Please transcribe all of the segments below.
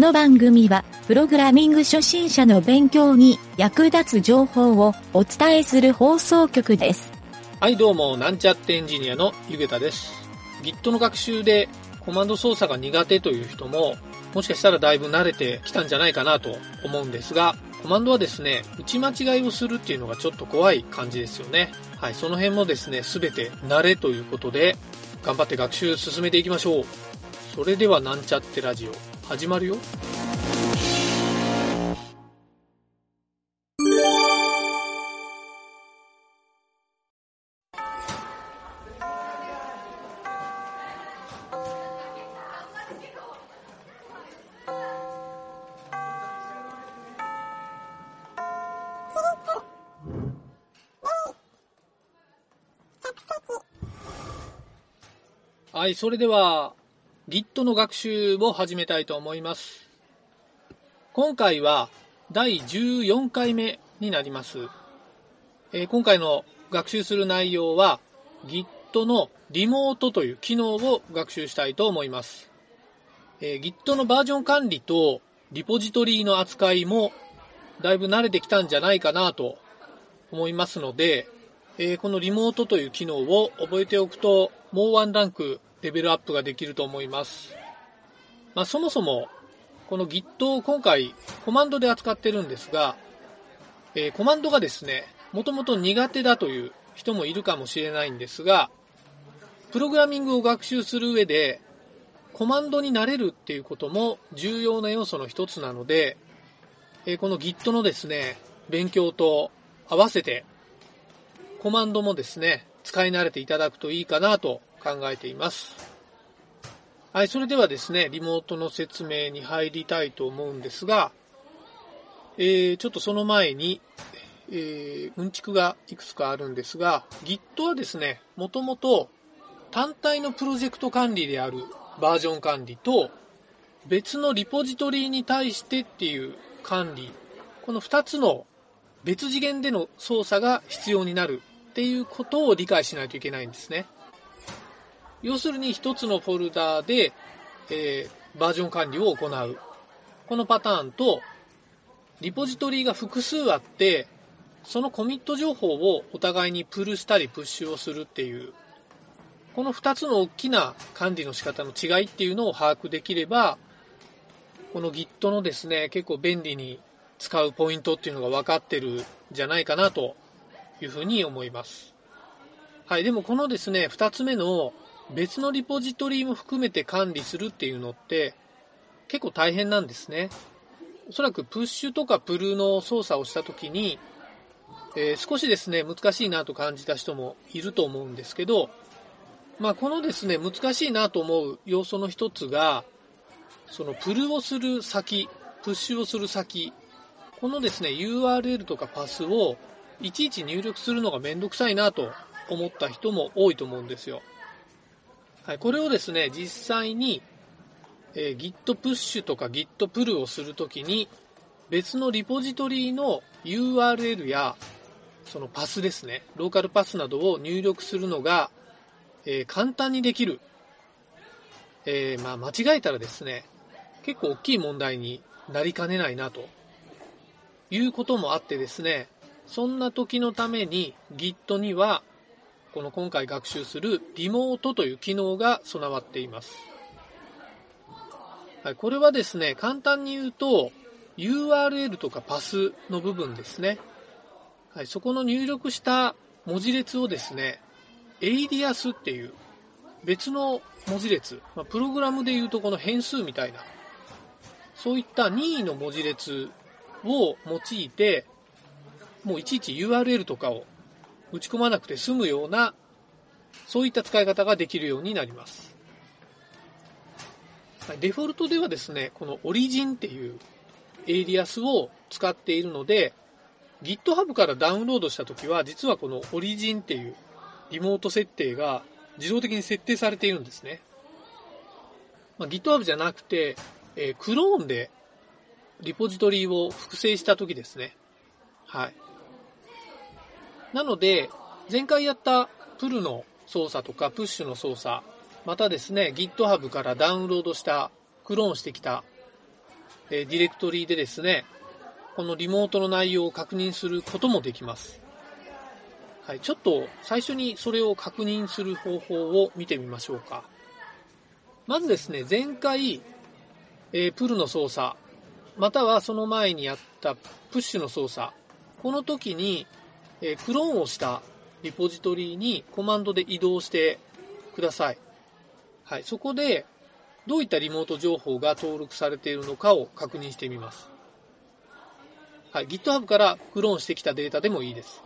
この番組は、プログラミング初心者の勉強に役立つ情報をお伝えする放送局です。はい、どうも、なんちゃってエンジニアのゆげたです。Git の学習でコマンド操作が苦手という人も、もしかしたらだいぶ慣れてきたんじゃないかなと思うんですが、コマンドはですね、打ち間違いをするっていうのがちょっと怖い感じですよね。はい、その辺もですね、すべて慣れということで、頑張って学習進めていきましょう。それではなんちゃってラジオ、始まるよ。はい、それでは Git の学習を始めたいと思います。今回は第14回目になります。えー今回の学習する内容は Git のリモートという機能を学習したいと思います。えー Git のバージョン管理とリポジトリの扱いもだいぶ慣れてきたんじゃないかなと思いますので、えーこのリモートという機能を覚えておくと、もうワンランクレベルアップができると思います。まあ、そもそも、この Git を今回コマンドで扱ってるんですが、えーコマンドがですね、もともと苦手だという人もいるかもしれないんですが、プログラミングを学習する上で、コマンドになれるっていうことも重要な要素の一つなので、えーこの Git のですね、勉強と合わせてコマンドもですね、使い慣れていただくといいかなと考えています。はい、それではですね、リモートの説明に入りたいと思うんですが、えー、ちょっとその前に、えー、うんちくがいくつかあるんですが、Git はですね、もともと単体のプロジェクト管理であるバージョン管理と、別のリポジトリに対してっていう管理、この2つの別次元での操作が必要になるっていうことを理解しないといけないんですね。要するに一つのフォルダで、えーバージョン管理を行う。このパターンと、リポジトリが複数あって、そのコミット情報をお互いにプルしたりプッシュをするっていう、この二つの大きな管理の仕方の違いっていうのを把握できれば、この Git のですね、結構便利に使うポイントっていうのが分かってるんじゃないかなというふうに思います。はい。でもこのですね、二つ目の別のリポジトリも含めて管理するっていうのって結構大変なんですね。おそらくプッシュとかプルの操作をしたときに、えー少しですね、難しいなと感じた人もいると思うんですけど、まあこのですね、難しいなと思う要素の一つが、そのプルをする先、プッシュをする先、このですね、URL とかパスをいちいち入力するのがめんどくさいなと思った人も多いと思うんですよ。はい、これをですね、実際に、えー Git プッシュとか Git プルをするときに、別のリポジトリの URL や、そのパスですね、ローカルパスなどを入力するのが、えー簡単にできる。えーまあ、間違えたらですね、結構大きい問題になりかねないなということもあってですね、そんな時のために Git にはこの今回学習するリモートという機能が備わっています。はい、これはですね、簡単に言うと URL とかパスの部分ですね。はい、そこの入力した文字列をですね、エイリアスっていう別の文字列、まあ、プログラムで言うとこの変数みたいな、そういった任意の文字列を用いて、もういちいち URL とかを打ち込まなくて済むような、そういった使い方ができるようになります。デフォルトではですね、この origin っていうエイリアスを使っているので、GitHub からダウンロードしたときは、実はこの origin っていうリモート設定が自動的に設定されているんですね。まあ、GitHub じゃなくて、えークローンでリポジトリを複製したときですね。はい。なので、前回やったプルの操作とかプッシュの操作、またですね、GitHub からダウンロードした、クローンしてきたえディレクトリーでですね、このリモートの内容を確認することもできます。はい、ちょっと最初にそれを確認する方法を見てみましょうか。まずですね、前回、え、プルの操作、またはその前にやったプッシュの操作、この時に、え、クローンをしたリポジトリにコマンドで移動してください。はい、そこでどういったリモート情報が登録されているのかを確認してみます。はい、GitHub からクローンしてきたデータでもいいです。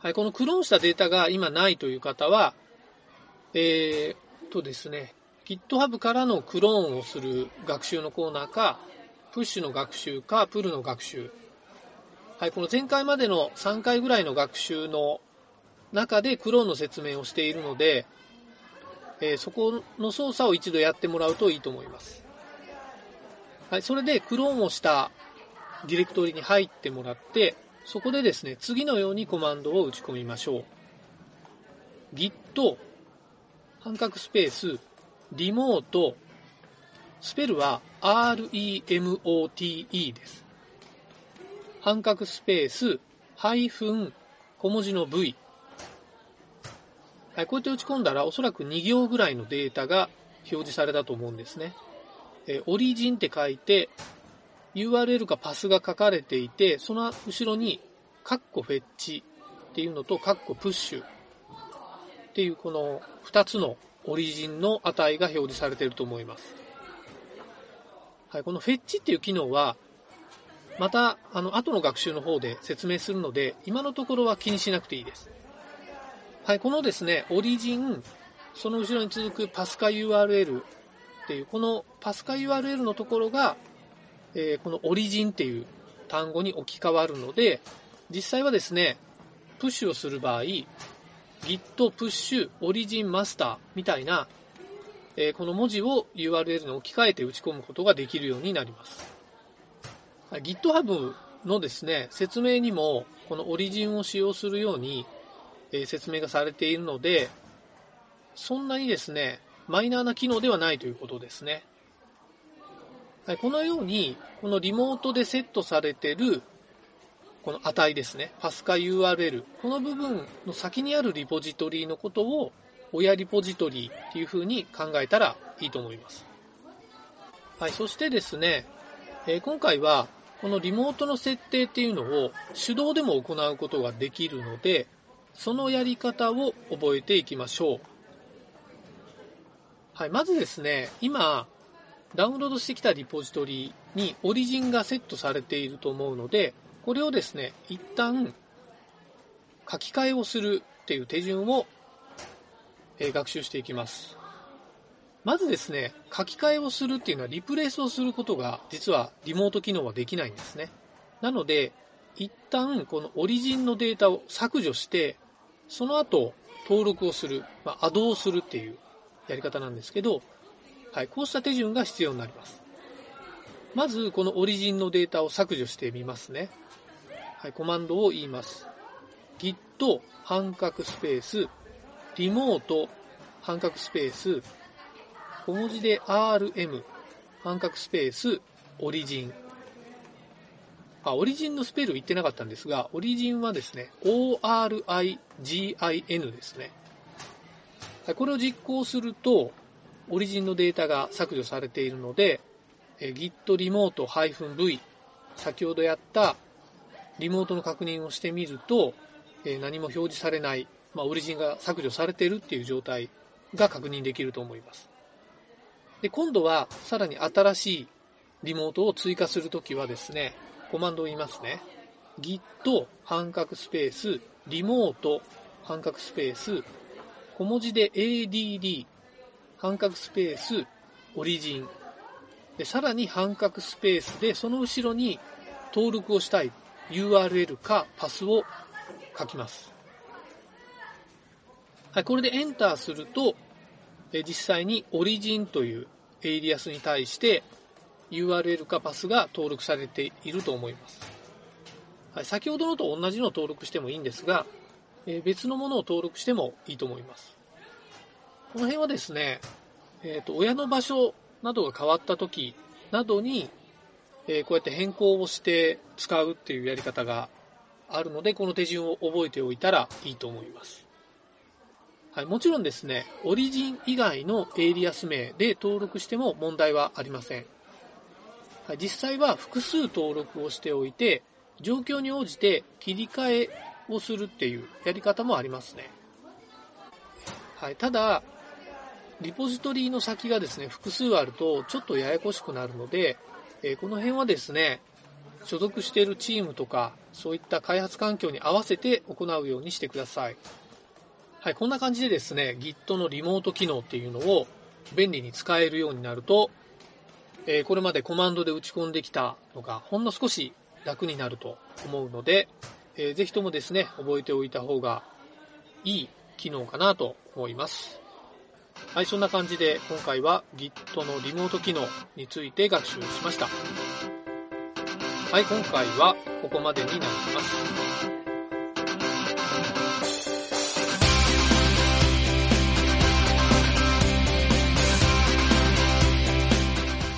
はい、このクローンしたデータが今ないという方は、えー、とですね、GitHub からのクローンをする学習のコーナーか、プッシュの学習か、プルの学習。はい、この前回までの3回ぐらいの学習の中でクローンの説明をしているので、えー、そこの操作を一度やってもらうといいと思います。はい、それでクローンをしたディレクトリに入ってもらって、そこでですね、次のようにコマンドを打ち込みましょう。git、半角スペース、リモート、スペルは remote です。半角スペース、ハイフン、小文字の v。はい、こうやって打ち込んだらおそらく2行ぐらいのデータが表示されたと思うんですね。えオリジンって書いて、URL かパスが書かれていて、その後ろに、カッコフェッチっていうのと、カッコプッシュっていうこの2つのオリジンの値が表示されていると思います。はい、このフェッチっていう機能は、また、あの、後の学習の方で説明するので、今のところは気にしなくていいです。はい、このですね、オリジン、その後ろに続くパスカ URL っていう、このパスカ URL のところが、えー、このオリジンっていう単語に置き換わるので、実際はですね、プッシュをする場合、git プッシュオリジンマスターみたいな、えー、この文字を URL に置き換えて打ち込むことができるようになります。GitHub のですね、説明にも、このオリジンを使用するように、え、説明がされているので、そんなにですね、マイナーな機能ではないということですね。はい、このように、このリモートでセットされている、この値ですね、パスカ URL、この部分の先にあるリポジトリのことを、親リポジトリっていうふうに考えたらいいと思います。はい、そしてですね、え、今回は、このリモートの設定っていうのを手動でも行うことができるので、そのやり方を覚えていきましょう。はい、まずですね、今、ダウンロードしてきたリポジトリにオリジンがセットされていると思うので、これをですね、一旦書き換えをするっていう手順を学習していきます。まずですね、書き換えをするっていうのはリプレイスをすることが実はリモート機能はできないんですね。なので、一旦このオリジンのデータを削除して、その後登録をする、まあ、アドをするっていうやり方なんですけど、はい、こうした手順が必要になります。まず、このオリジンのデータを削除してみますね。はい、コマンドを言います。git 半角スペース、リモート半角スペース、小文字で rm 半角スペース、オリジン。あ、オリジンのスペル言ってなかったんですが、オリジンはですね、origin ですね。これを実行すると、オリジンのデータが削除されているので、git remote -v 先ほどやったリモートの確認をしてみると、何も表示されない、まあ、オリジンが削除されているっていう状態が確認できると思います。で、今度はさらに新しいリモートを追加するときはですね、コマンドを言いますね。git 半角スペースリモート半角スペース小文字で add 半角スペース、オリジン。で、さらに半角スペースで、その後ろに登録をしたい URL かパスを書きます。はい、これでエンターすると、え実際に origin というエイリアスに対して URL かパスが登録されていると思います。はい、先ほどのと同じのを登録してもいいんですが、え別のものを登録してもいいと思います。この辺はですね、えっ、ー、と、親の場所などが変わった時などに、えー、こうやって変更をして使うっていうやり方があるので、この手順を覚えておいたらいいと思います。はい、もちろんですね、 origin 以外のエイリアス名で登録しても問題はありません。はい、実際は複数登録をしておいて、状況に応じて切り替えをするっていうやり方もありますね。はい、ただ、リポジトリの先がですね、複数あるとちょっとややこしくなるので、え、この辺はですね、所属しているチームとか、そういった開発環境に合わせて行うようにしてください。はい、こんな感じでですね、Git のリモート機能っていうのを便利に使えるようになると、えー、これまでコマンドで打ち込んできたのがほんの少し楽になると思うので、えー、ぜひともですね、覚えておいた方がいい機能かなと思います。はい、そんな感じで今回は Git のリモート機能について学習しました。はい、今回はここまでになります。